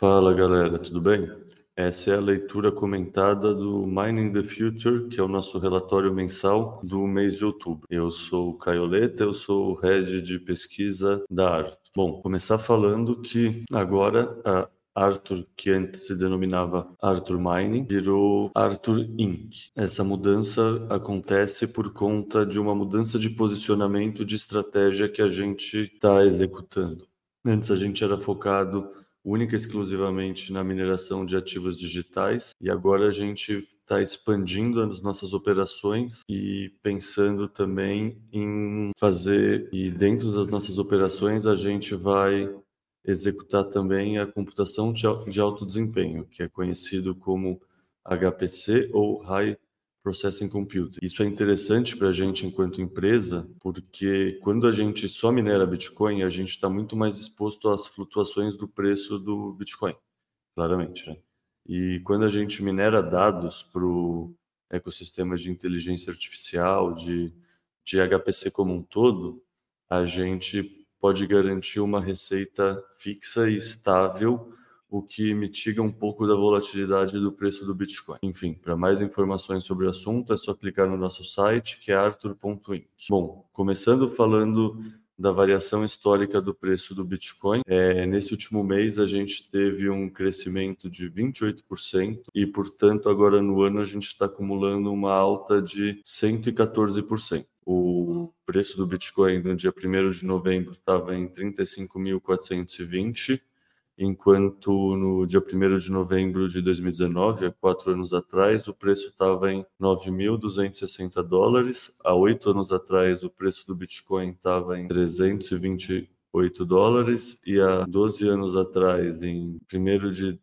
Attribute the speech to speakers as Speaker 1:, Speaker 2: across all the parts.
Speaker 1: Fala galera, tudo bem? Essa é a leitura comentada do Mining the Future, que é o nosso relatório mensal do mês de outubro. Eu sou o Caioleta, eu sou o head de pesquisa da Arthur. Bom, começar falando que agora a Arthur, que antes se denominava Arthur Mining, virou Arthur Inc. Essa mudança acontece por conta de uma mudança de posicionamento de estratégia que a gente está executando. Antes a gente era focado única e exclusivamente na mineração de ativos digitais. E agora a gente está expandindo as nossas operações e pensando também em fazer e dentro das nossas operações a gente vai executar também a computação de alto desempenho, que é conhecido como HPC ou High Processing Computing. Isso é interessante para a gente enquanto empresa, porque quando a gente só minera Bitcoin, a gente está muito mais exposto às flutuações do preço do Bitcoin, claramente. Né? E quando a gente minera dados para o ecossistema de inteligência artificial, de, de HPC como um todo, a gente pode garantir uma receita fixa e estável o que mitiga um pouco da volatilidade do preço do Bitcoin. Enfim, para mais informações sobre o assunto é só clicar no nosso site, que é arthur.inc. Bom, começando falando da variação histórica do preço do Bitcoin. É, nesse último mês a gente teve um crescimento de 28% e, portanto, agora no ano a gente está acumulando uma alta de 114%. O preço do Bitcoin no dia 1 de novembro estava em 35.420 enquanto no dia 1 de novembro de 2019, há quatro anos atrás, o preço estava em 9.260 dólares. Há oito anos atrás, o preço do Bitcoin estava em 328 dólares. E há 12 anos atrás, em 1 de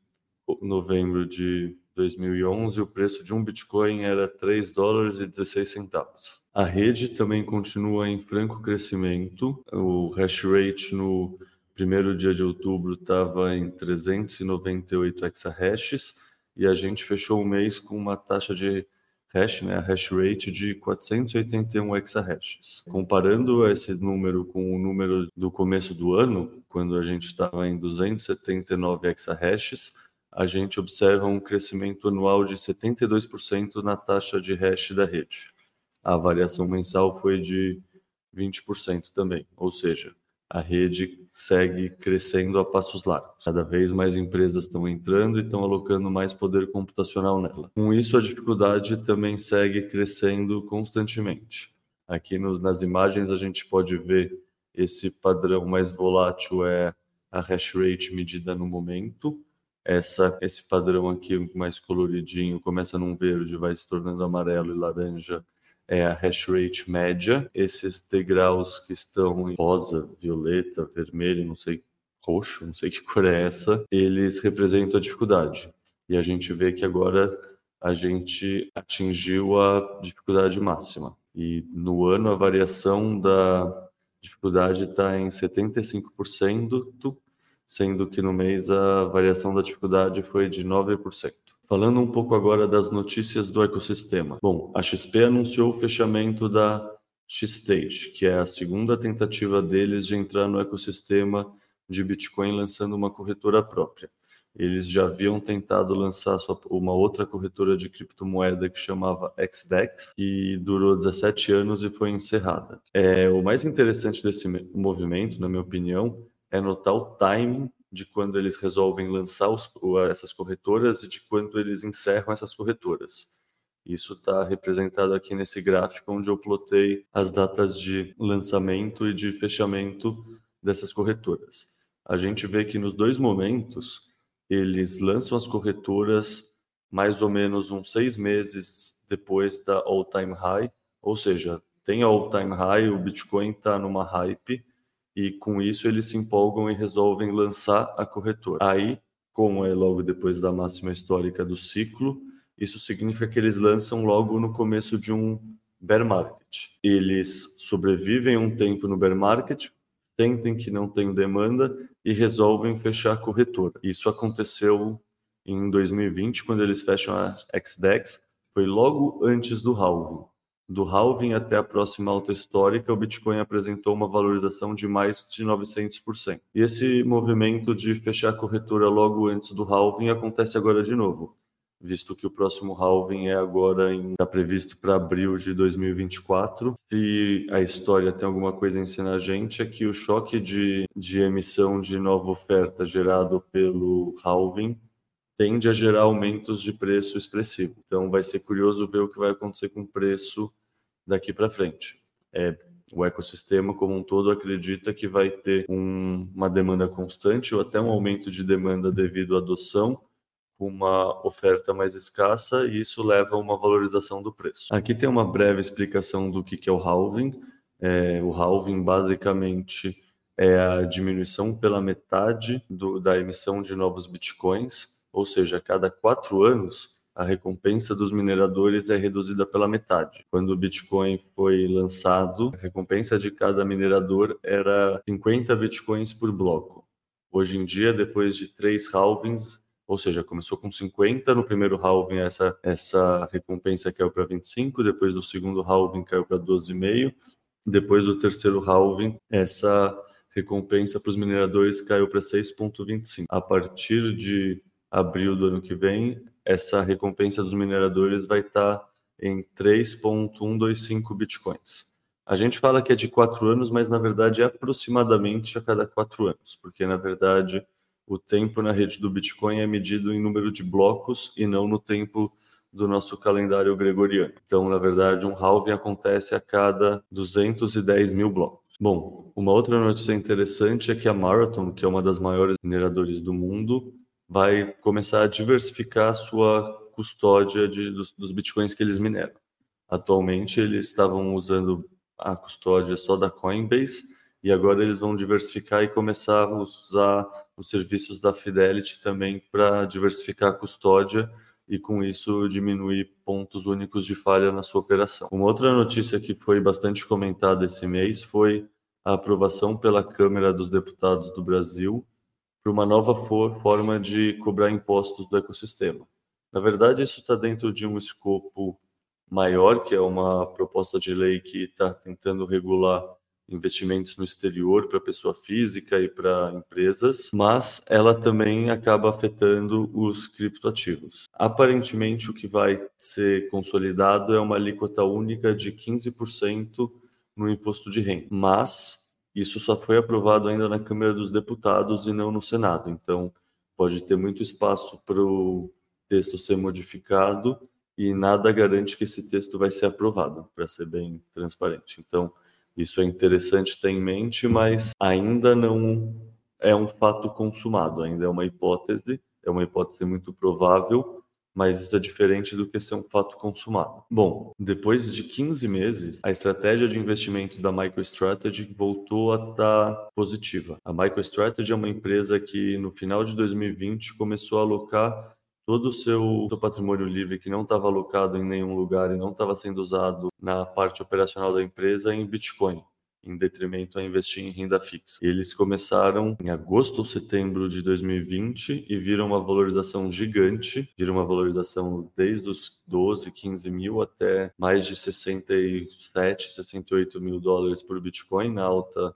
Speaker 1: novembro de 2011, o preço de um Bitcoin era 3 dólares e 16 centavos. A rede também continua em franco crescimento. O hash rate no primeiro dia de outubro estava em 398 exahashes e a gente fechou o mês com uma taxa de hash, né, a hash rate de 481 exahashes. Comparando esse número com o número do começo do ano, quando a gente estava em 279 exahashes, a gente observa um crescimento anual de 72% na taxa de hash da rede. A variação mensal foi de 20% também, ou seja, a rede segue crescendo a passos largos. Cada vez mais empresas estão entrando e estão alocando mais poder computacional nela. Com isso, a dificuldade também segue crescendo constantemente. Aqui nos, nas imagens a gente pode ver esse padrão mais volátil é a hash rate medida no momento. Essa, esse padrão aqui mais coloridinho começa num verde, vai se tornando amarelo e laranja é a hash rate média. Esses degraus que estão em rosa, violeta, vermelho, não sei, roxo, não sei que cor é essa, eles representam a dificuldade. E a gente vê que agora a gente atingiu a dificuldade máxima. E no ano a variação da dificuldade está em 75%, sendo que no mês a variação da dificuldade foi de 9%. Falando um pouco agora das notícias do ecossistema. Bom, a XP anunciou o fechamento da X-Stage, que é a segunda tentativa deles de entrar no ecossistema de Bitcoin lançando uma corretora própria. Eles já haviam tentado lançar uma outra corretora de criptomoeda que chamava XDEX, que durou 17 anos e foi encerrada. É, o mais interessante desse movimento, na minha opinião, é notar o timing de quando eles resolvem lançar os, essas corretoras e de quando eles encerram essas corretoras. Isso está representado aqui nesse gráfico onde eu plotei as datas de lançamento e de fechamento dessas corretoras. A gente vê que nos dois momentos eles lançam as corretoras mais ou menos uns seis meses depois da all-time high, ou seja, tem all-time high, o Bitcoin está numa hype, e com isso eles se empolgam e resolvem lançar a corretora. Aí, como é logo depois da máxima histórica do ciclo, isso significa que eles lançam logo no começo de um bear market. Eles sobrevivem um tempo no bear market, sentem que não tem demanda e resolvem fechar a corretora. Isso aconteceu em 2020, quando eles fecham a XDEX, foi logo antes do halving. Do halving até a próxima alta histórica, o Bitcoin apresentou uma valorização de mais de 900%. E esse movimento de fechar a corretora logo antes do halving acontece agora de novo, visto que o próximo halving é agora está previsto para abril de 2024. Se a história tem alguma coisa a ensinar a gente é que o choque de, de emissão de nova oferta gerado pelo halving tende a gerar aumentos de preço expressivo. Então, vai ser curioso ver o que vai acontecer com o preço daqui para frente. É, o ecossistema como um todo acredita que vai ter um, uma demanda constante ou até um aumento de demanda devido à adoção, uma oferta mais escassa e isso leva a uma valorização do preço. Aqui tem uma breve explicação do que, que é o halving. É, o halving basicamente é a diminuição pela metade do, da emissão de novos bitcoins ou seja, a cada quatro anos a recompensa dos mineradores é reduzida pela metade. Quando o Bitcoin foi lançado, a recompensa de cada minerador era 50 Bitcoins por bloco. Hoje em dia, depois de três halvings, ou seja, começou com 50, no primeiro halving essa, essa recompensa caiu para 25, depois do segundo halving caiu para 12,5, depois do terceiro halving essa recompensa para os mineradores caiu para 6,25. A partir de abril do ano que vem, essa recompensa dos mineradores vai estar em 3,125 bitcoins. A gente fala que é de quatro anos, mas na verdade é aproximadamente a cada quatro anos, porque na verdade o tempo na rede do Bitcoin é medido em número de blocos e não no tempo do nosso calendário gregoriano. Então, na verdade, um halving acontece a cada 210 mil blocos. Bom, uma outra notícia interessante é que a Marathon, que é uma das maiores mineradores do mundo, vai começar a diversificar a sua custódia de, dos, dos bitcoins que eles mineram. Atualmente, eles estavam usando a custódia só da Coinbase e agora eles vão diversificar e começar a usar os serviços da Fidelity também para diversificar a custódia e com isso diminuir pontos únicos de falha na sua operação. Uma outra notícia que foi bastante comentada esse mês foi a aprovação pela Câmara dos Deputados do Brasil para uma nova for, forma de cobrar impostos do ecossistema. Na verdade, isso está dentro de um escopo maior, que é uma proposta de lei que está tentando regular investimentos no exterior para pessoa física e para empresas, mas ela também acaba afetando os criptoativos. Aparentemente, o que vai ser consolidado é uma alíquota única de 15% no imposto de renda, mas isso só foi aprovado ainda na Câmara dos Deputados e não no Senado. Então, pode ter muito espaço para o texto ser modificado e nada garante que esse texto vai ser aprovado, para ser bem transparente. Então, isso é interessante ter em mente, mas ainda não é um fato consumado, ainda é uma hipótese, é uma hipótese muito provável, mas isso é diferente do que ser um fato consumado. Bom, depois de 15 meses, a estratégia de investimento da MicroStrategy voltou a estar positiva. A MicroStrategy é uma empresa que no final de 2020 começou a alocar todo o seu, seu patrimônio livre que não estava alocado em nenhum lugar e não estava sendo usado na parte operacional da empresa em Bitcoin em detrimento a investir em renda fixa. Eles começaram em agosto ou setembro de 2020 e viram uma valorização gigante, viram uma valorização desde os 12, 15 mil até mais de 67, 68 mil dólares por Bitcoin na alta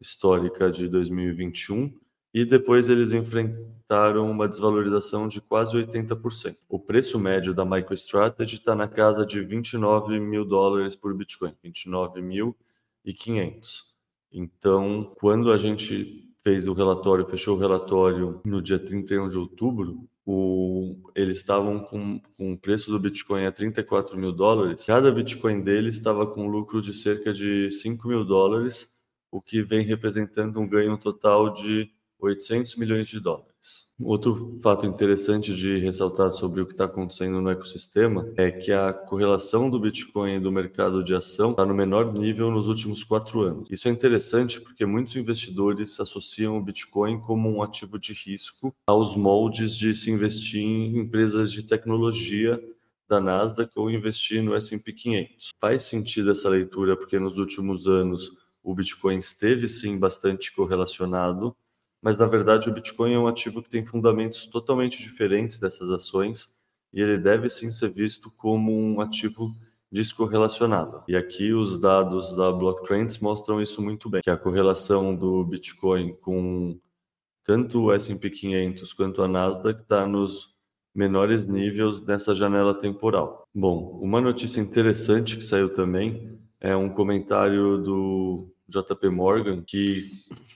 Speaker 1: histórica de 2021 e depois eles enfrentaram uma desvalorização de quase 80%. O preço médio da MicroStrategy está na casa de 29 mil dólares por Bitcoin, 29 mil e 500. Então, quando a gente fez o relatório, fechou o relatório no dia 31 de outubro, o, eles estavam com, com o preço do Bitcoin a 34 mil dólares. Cada Bitcoin deles estava com lucro de cerca de 5 mil dólares, o que vem representando um ganho total de 800 milhões de dólares. Outro fato interessante de ressaltar sobre o que está acontecendo no ecossistema é que a correlação do Bitcoin e do mercado de ação está no menor nível nos últimos quatro anos. Isso é interessante porque muitos investidores associam o Bitcoin como um ativo de risco aos moldes de se investir em empresas de tecnologia da Nasdaq ou investir no S&P 500. Faz sentido essa leitura porque nos últimos anos o Bitcoin esteve sim bastante correlacionado mas na verdade o Bitcoin é um ativo que tem fundamentos totalmente diferentes dessas ações e ele deve sim ser visto como um ativo descorrelacionada. E aqui os dados da Blocktrends mostram isso muito bem, que a correlação do Bitcoin com tanto o S&P 500 quanto a Nasdaq está nos menores níveis nessa janela temporal. Bom, uma notícia interessante que saiu também é um comentário do JP Morgan que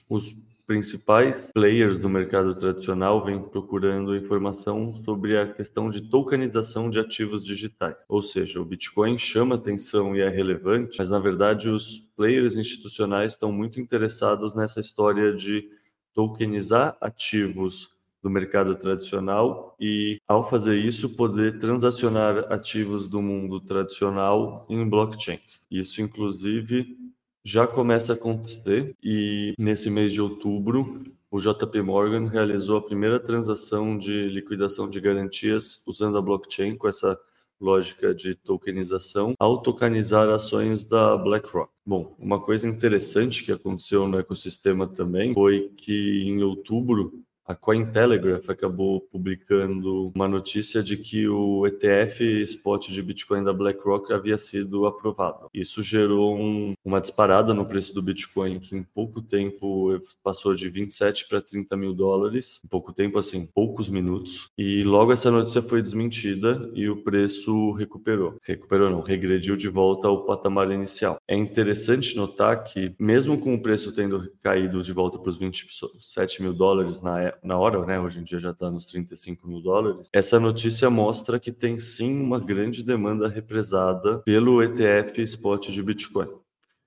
Speaker 1: os principais players do mercado tradicional vêm procurando informação sobre a questão de tokenização de ativos digitais. Ou seja, o Bitcoin chama atenção e é relevante, mas na verdade os players institucionais estão muito interessados nessa história de tokenizar ativos do mercado tradicional e, ao fazer isso, poder transacionar ativos do mundo tradicional em blockchains. Isso, inclusive, já começa a acontecer e, nesse mês de outubro, o JP Morgan realizou a primeira transação de liquidação de garantias usando a blockchain com essa lógica de tokenização ao tokenizar ações da BlackRock. Bom, uma coisa interessante que aconteceu no ecossistema também foi que em outubro a Cointelegraph acabou publicando uma notícia de que o ETF spot de Bitcoin da BlackRock havia sido aprovado. Isso gerou um, uma disparada no preço do Bitcoin, que em pouco tempo passou de 27 para 30 mil dólares. Em pouco tempo, assim, poucos minutos. E logo essa notícia foi desmentida e o preço recuperou. Recuperou não, regrediu de volta ao patamar inicial. É interessante notar que, mesmo com o preço tendo caído de volta para os 27 mil dólares na época, na hora, né? Hoje em dia já está nos 35 mil dólares. Essa notícia mostra que tem sim uma grande demanda represada pelo ETF spot de Bitcoin.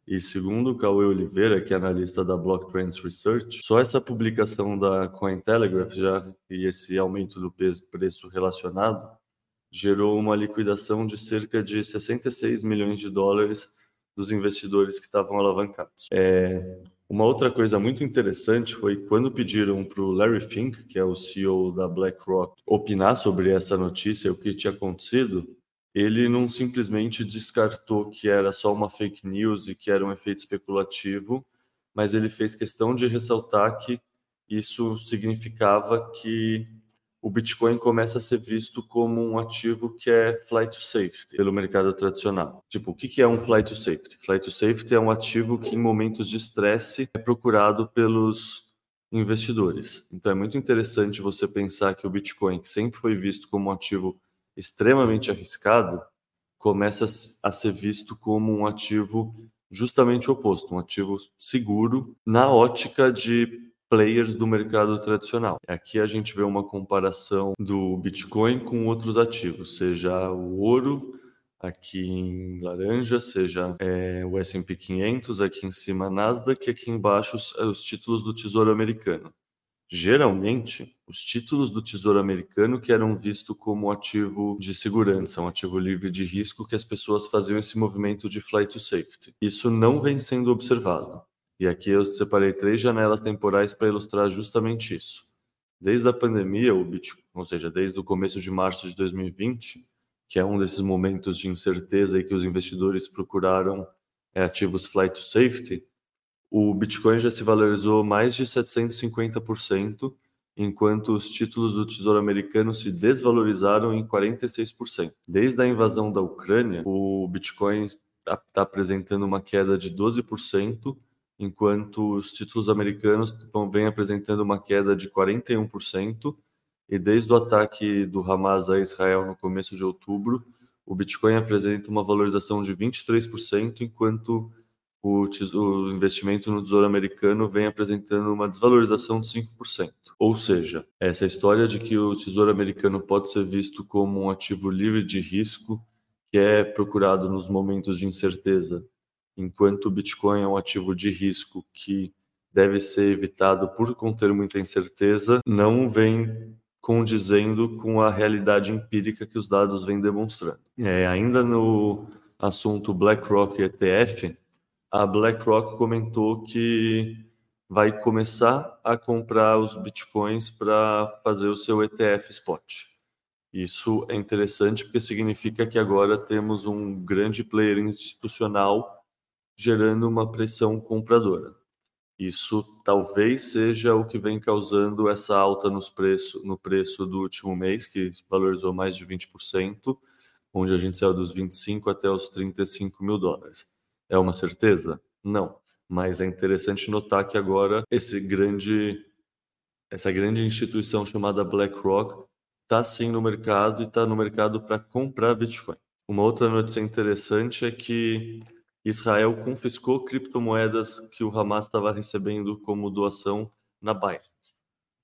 Speaker 1: E segundo o Cauê Oliveira, que é analista da Block Trends Research, só essa publicação da Cointelegraph já e esse aumento do preço relacionado gerou uma liquidação de cerca de 66 milhões de dólares dos investidores que estavam alavancados. É, uma outra coisa muito interessante foi quando pediram para o Larry Fink, que é o CEO da BlackRock, opinar sobre essa notícia, o que tinha acontecido, ele não simplesmente descartou que era só uma fake news e que era um efeito especulativo, mas ele fez questão de ressaltar que isso significava que o Bitcoin começa a ser visto como um ativo que é flight to safety pelo mercado tradicional. Tipo, o que é um flight to safety? Flight to safety é um ativo que em momentos de estresse é procurado pelos investidores. Então é muito interessante você pensar que o Bitcoin, que sempre foi visto como um ativo extremamente arriscado, começa a ser visto como um ativo justamente oposto, um ativo seguro na ótica de players do mercado tradicional. Aqui a gente vê uma comparação do Bitcoin com outros ativos, seja o ouro, aqui em laranja, seja é, o S&P 500, aqui em cima a Nasdaq, aqui embaixo os, os títulos do Tesouro Americano. Geralmente, os títulos do Tesouro Americano que eram vistos como ativo de segurança, um ativo livre de risco que as pessoas faziam esse movimento de flight to safety. Isso não vem sendo observado. E aqui eu separei três janelas temporais para ilustrar justamente isso. Desde a pandemia, Bitcoin, ou seja, desde o começo de março de 2020, que é um desses momentos de incerteza e que os investidores procuraram é, ativos flight to safety, o Bitcoin já se valorizou mais de 750%, enquanto os títulos do Tesouro Americano se desvalorizaram em 46%. Desde a invasão da Ucrânia, o Bitcoin está tá apresentando uma queda de 12%, enquanto os títulos americanos vêm apresentando uma queda de 41%, e desde o ataque do Hamas a Israel no começo de outubro, o Bitcoin apresenta uma valorização de 23%, enquanto o, o investimento no Tesouro Americano vem apresentando uma desvalorização de 5%. Ou seja, essa história de que o Tesouro Americano pode ser visto como um ativo livre de risco, que é procurado nos momentos de incerteza enquanto o Bitcoin é um ativo de risco que deve ser evitado por conter muita incerteza, não vem condizendo com a realidade empírica que os dados vêm demonstrando. É, ainda no assunto BlackRock ETF, a BlackRock comentou que vai começar a comprar os bitcoins para fazer o seu ETF spot. Isso é interessante porque significa que agora temos um grande player institucional gerando uma pressão compradora. Isso talvez seja o que vem causando essa alta nos preço, no preço do último mês, que valorizou mais de 20%, onde a gente saiu dos 25 até os 35 mil dólares. É uma certeza? Não. Mas é interessante notar que agora esse grande, essa grande instituição chamada BlackRock está sim no mercado e está no mercado para comprar Bitcoin. Uma outra notícia interessante é que Israel confiscou criptomoedas que o Hamas estava recebendo como doação na Binance.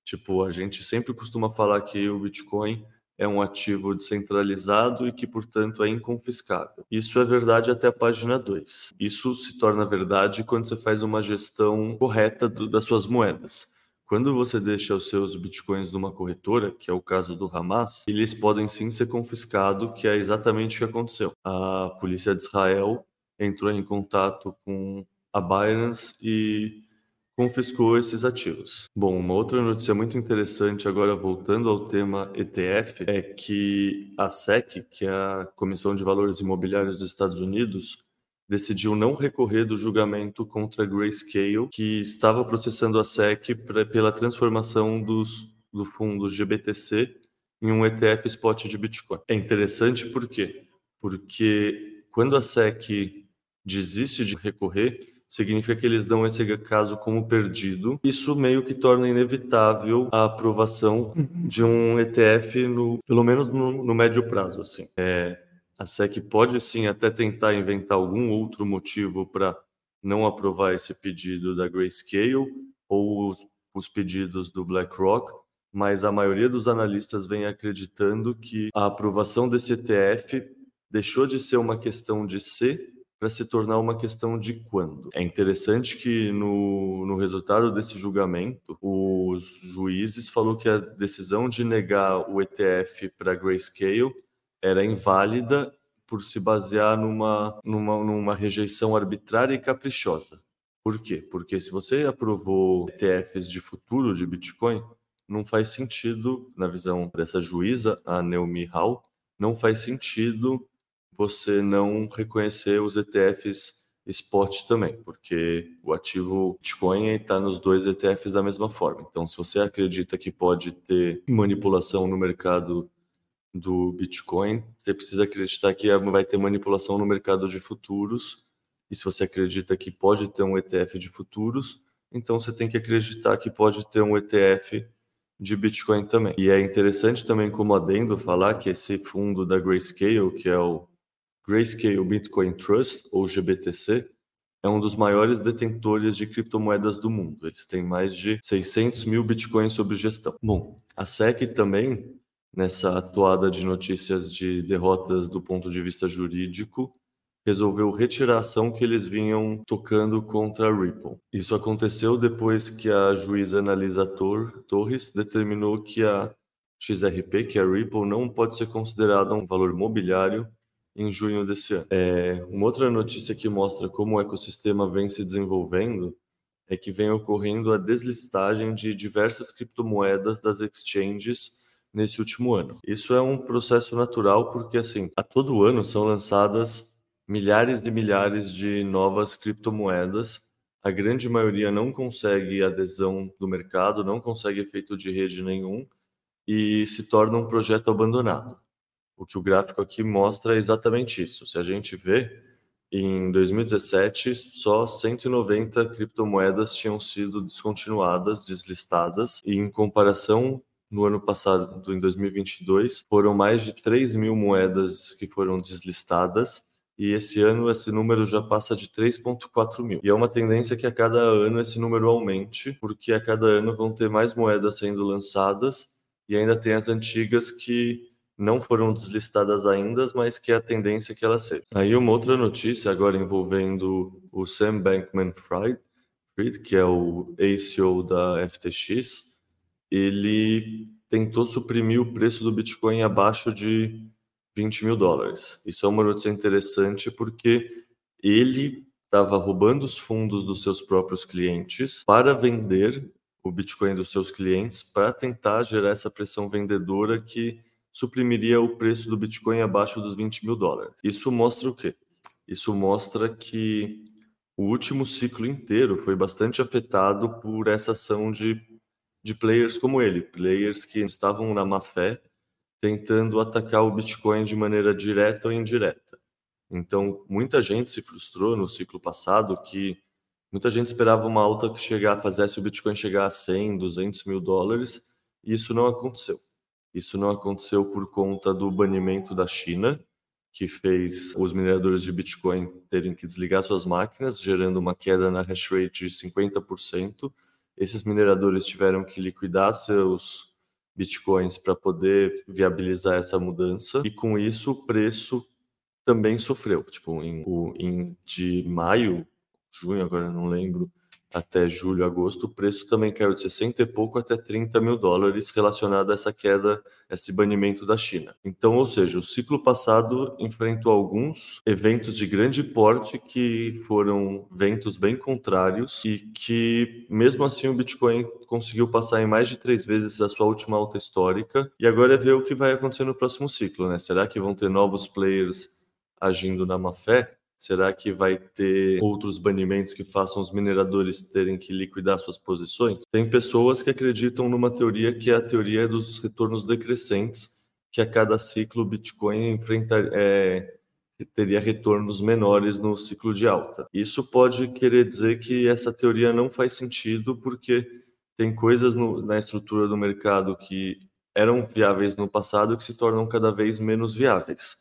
Speaker 1: Tipo, a gente sempre costuma falar que o Bitcoin é um ativo descentralizado e que, portanto, é inconfiscável. Isso é verdade até a página 2. Isso se torna verdade quando você faz uma gestão correta do, das suas moedas. Quando você deixa os seus bitcoins numa corretora, que é o caso do Hamas, eles podem sim ser confiscados, que é exatamente o que aconteceu. A polícia de Israel entrou em contato com a Binance e confiscou esses ativos. Bom, uma outra notícia muito interessante, agora voltando ao tema ETF, é que a SEC, que é a Comissão de Valores Imobiliários dos Estados Unidos, decidiu não recorrer do julgamento contra a Grayscale, que estava processando a SEC pra, pela transformação dos, do fundo GBTC em um ETF spot de Bitcoin. É interessante por quê? Porque quando a SEC desiste de recorrer, significa que eles dão esse caso como perdido. Isso meio que torna inevitável a aprovação de um ETF, no, pelo menos no, no médio prazo. Assim. É, a SEC pode sim até tentar inventar algum outro motivo para não aprovar esse pedido da Grayscale ou os, os pedidos do BlackRock, mas a maioria dos analistas vem acreditando que a aprovação desse ETF deixou de ser uma questão de ser para se tornar uma questão de quando. É interessante que no, no resultado desse julgamento, os juízes falou que a decisão de negar o ETF para Grayscale era inválida por se basear numa, numa, numa rejeição arbitrária e caprichosa. Por quê? Porque se você aprovou ETFs de futuro de Bitcoin, não faz sentido, na visão dessa juíza, a Naomi Hall, não faz sentido você não reconhecer os ETFs spot também, porque o ativo Bitcoin está nos dois ETFs da mesma forma. Então, se você acredita que pode ter manipulação no mercado do Bitcoin, você precisa acreditar que vai ter manipulação no mercado de futuros. E se você acredita que pode ter um ETF de futuros, então você tem que acreditar que pode ter um ETF de Bitcoin também. E é interessante também como adendo falar que esse fundo da Grayscale, que é o Grayscale Bitcoin Trust, ou GBTC, é um dos maiores detentores de criptomoedas do mundo. Eles têm mais de 600 mil bitcoins sob gestão. Bom, a SEC também, nessa atuada de notícias de derrotas do ponto de vista jurídico, resolveu retirar a ação que eles vinham tocando contra a Ripple. Isso aconteceu depois que a juíza Analisa Torres determinou que a XRP, que é a Ripple, não pode ser considerada um valor mobiliário em junho desse ano. É, uma outra notícia que mostra como o ecossistema vem se desenvolvendo é que vem ocorrendo a deslistagem de diversas criptomoedas das exchanges nesse último ano. Isso é um processo natural porque assim, a todo ano são lançadas milhares e milhares de novas criptomoedas. A grande maioria não consegue adesão do mercado, não consegue efeito de rede nenhum e se torna um projeto abandonado. O que o gráfico aqui mostra é exatamente isso. Se a gente vê, em 2017, só 190 criptomoedas tinham sido descontinuadas, deslistadas, e em comparação, no ano passado, em 2022, foram mais de 3 mil moedas que foram deslistadas, e esse ano esse número já passa de 3,4 mil. E é uma tendência que a cada ano esse número aumente, porque a cada ano vão ter mais moedas sendo lançadas, e ainda tem as antigas que não foram deslistadas ainda, mas que é a tendência que elas sejam. Aí uma outra notícia agora envolvendo o Sam Bankman-Fried, que é o ACO da FTX, ele tentou suprimir o preço do Bitcoin abaixo de 20 mil dólares. Isso é uma notícia interessante porque ele estava roubando os fundos dos seus próprios clientes para vender o Bitcoin dos seus clientes para tentar gerar essa pressão vendedora que suprimiria o preço do Bitcoin abaixo dos 20 mil dólares. Isso mostra o quê? Isso mostra que o último ciclo inteiro foi bastante afetado por essa ação de, de players como ele, players que estavam na má fé, tentando atacar o Bitcoin de maneira direta ou indireta. Então, muita gente se frustrou no ciclo passado que muita gente esperava uma alta que chegar, fizesse o Bitcoin chegar a 100, 200 mil dólares, e isso não aconteceu. Isso não aconteceu por conta do banimento da China, que fez os mineradores de Bitcoin terem que desligar suas máquinas, gerando uma queda na hash rate de 50%. Esses mineradores tiveram que liquidar seus Bitcoins para poder viabilizar essa mudança, e com isso o preço também sofreu. Tipo, em, em de maio, junho, agora não lembro, até julho, agosto, o preço também caiu de 60 e pouco até 30 mil dólares relacionado a essa queda, esse banimento da China. Então, ou seja, o ciclo passado enfrentou alguns eventos de grande porte que foram ventos bem contrários e que, mesmo assim, o Bitcoin conseguiu passar em mais de três vezes a sua última alta histórica. E agora é ver o que vai acontecer no próximo ciclo, né? Será que vão ter novos players agindo na má fé? Será que vai ter outros banimentos que façam os mineradores terem que liquidar suas posições? Tem pessoas que acreditam numa teoria que é a teoria dos retornos decrescentes, que a cada ciclo o Bitcoin enfrenta, é, teria retornos menores no ciclo de alta. Isso pode querer dizer que essa teoria não faz sentido, porque tem coisas no, na estrutura do mercado que eram viáveis no passado que se tornam cada vez menos viáveis.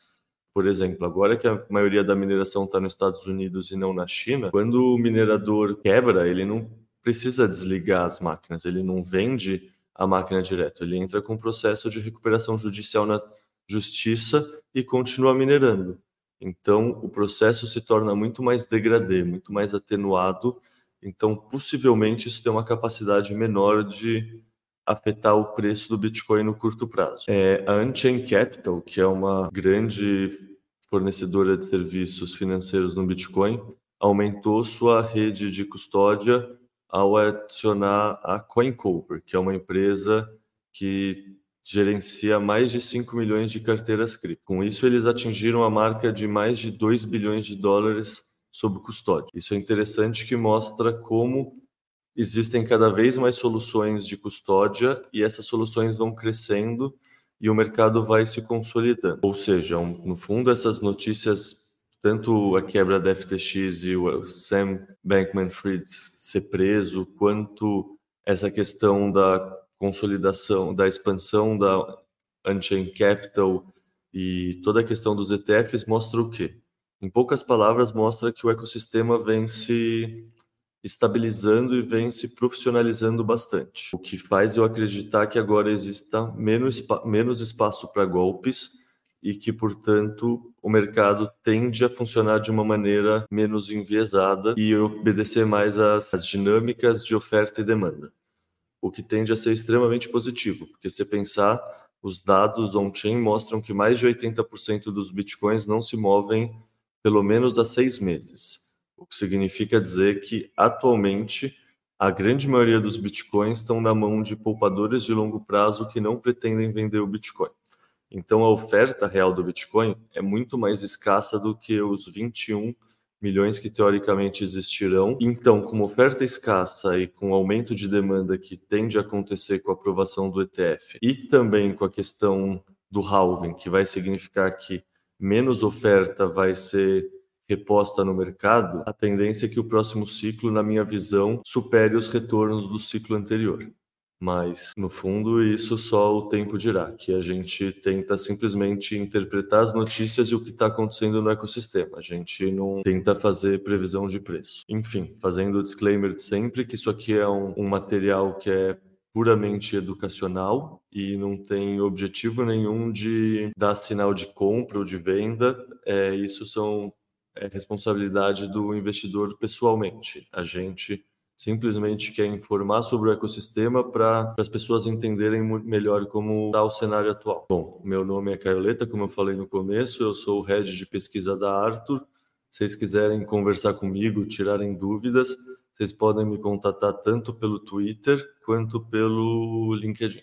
Speaker 1: Por exemplo, agora que a maioria da mineração está nos Estados Unidos e não na China, quando o minerador quebra, ele não precisa desligar as máquinas, ele não vende a máquina direto, ele entra com processo de recuperação judicial na justiça e continua minerando. Então, o processo se torna muito mais degradê, muito mais atenuado. Então, possivelmente, isso tem uma capacidade menor de afetar o preço do Bitcoin no curto prazo. É, a Unchained Capital, que é uma grande fornecedora de serviços financeiros no Bitcoin, aumentou sua rede de custódia ao adicionar a CoinCover, que é uma empresa que gerencia mais de 5 milhões de carteiras cripto. Com isso, eles atingiram a marca de mais de 2 bilhões de dólares sob custódia. Isso é interessante que mostra como existem cada vez mais soluções de custódia e essas soluções vão crescendo e o mercado vai se consolidando. Ou seja, um, no fundo, essas notícias, tanto a quebra da FTX e o Sam Bankman-Fried ser preso, quanto essa questão da consolidação, da expansão da Unchained Capital e toda a questão dos ETFs mostra o quê? Em poucas palavras, mostra que o ecossistema vem se estabilizando e vem se profissionalizando bastante. O que faz eu acreditar que agora exista menos, menos espaço para golpes e que, portanto, o mercado tende a funcionar de uma maneira menos enviesada e obedecer mais às, às dinâmicas de oferta e demanda. O que tende a ser extremamente positivo, porque se pensar, os dados on-chain mostram que mais de 80% dos bitcoins não se movem pelo menos há seis meses o que significa dizer que atualmente a grande maioria dos bitcoins estão na mão de poupadores de longo prazo que não pretendem vender o bitcoin. Então a oferta real do bitcoin é muito mais escassa do que os 21 milhões que teoricamente existirão. Então, com oferta escassa e com aumento de demanda que tende a acontecer com a aprovação do ETF e também com a questão do halving, que vai significar que menos oferta vai ser reposta no mercado, a tendência é que o próximo ciclo, na minha visão, supere os retornos do ciclo anterior. Mas, no fundo, isso só o tempo dirá, que a gente tenta simplesmente interpretar as notícias e o que está acontecendo no ecossistema. A gente não tenta fazer previsão de preço. Enfim, fazendo o disclaimer de sempre que isso aqui é um, um material que é puramente educacional e não tem objetivo nenhum de dar sinal de compra ou de venda. É, isso são é responsabilidade do investidor pessoalmente. A gente simplesmente quer informar sobre o ecossistema para as pessoas entenderem melhor como está o cenário atual. Bom, meu nome é Caioleta, como eu falei no começo, eu sou o head de pesquisa da Arthur. Se vocês quiserem conversar comigo, tirarem dúvidas, vocês podem me contatar tanto pelo Twitter quanto pelo LinkedIn.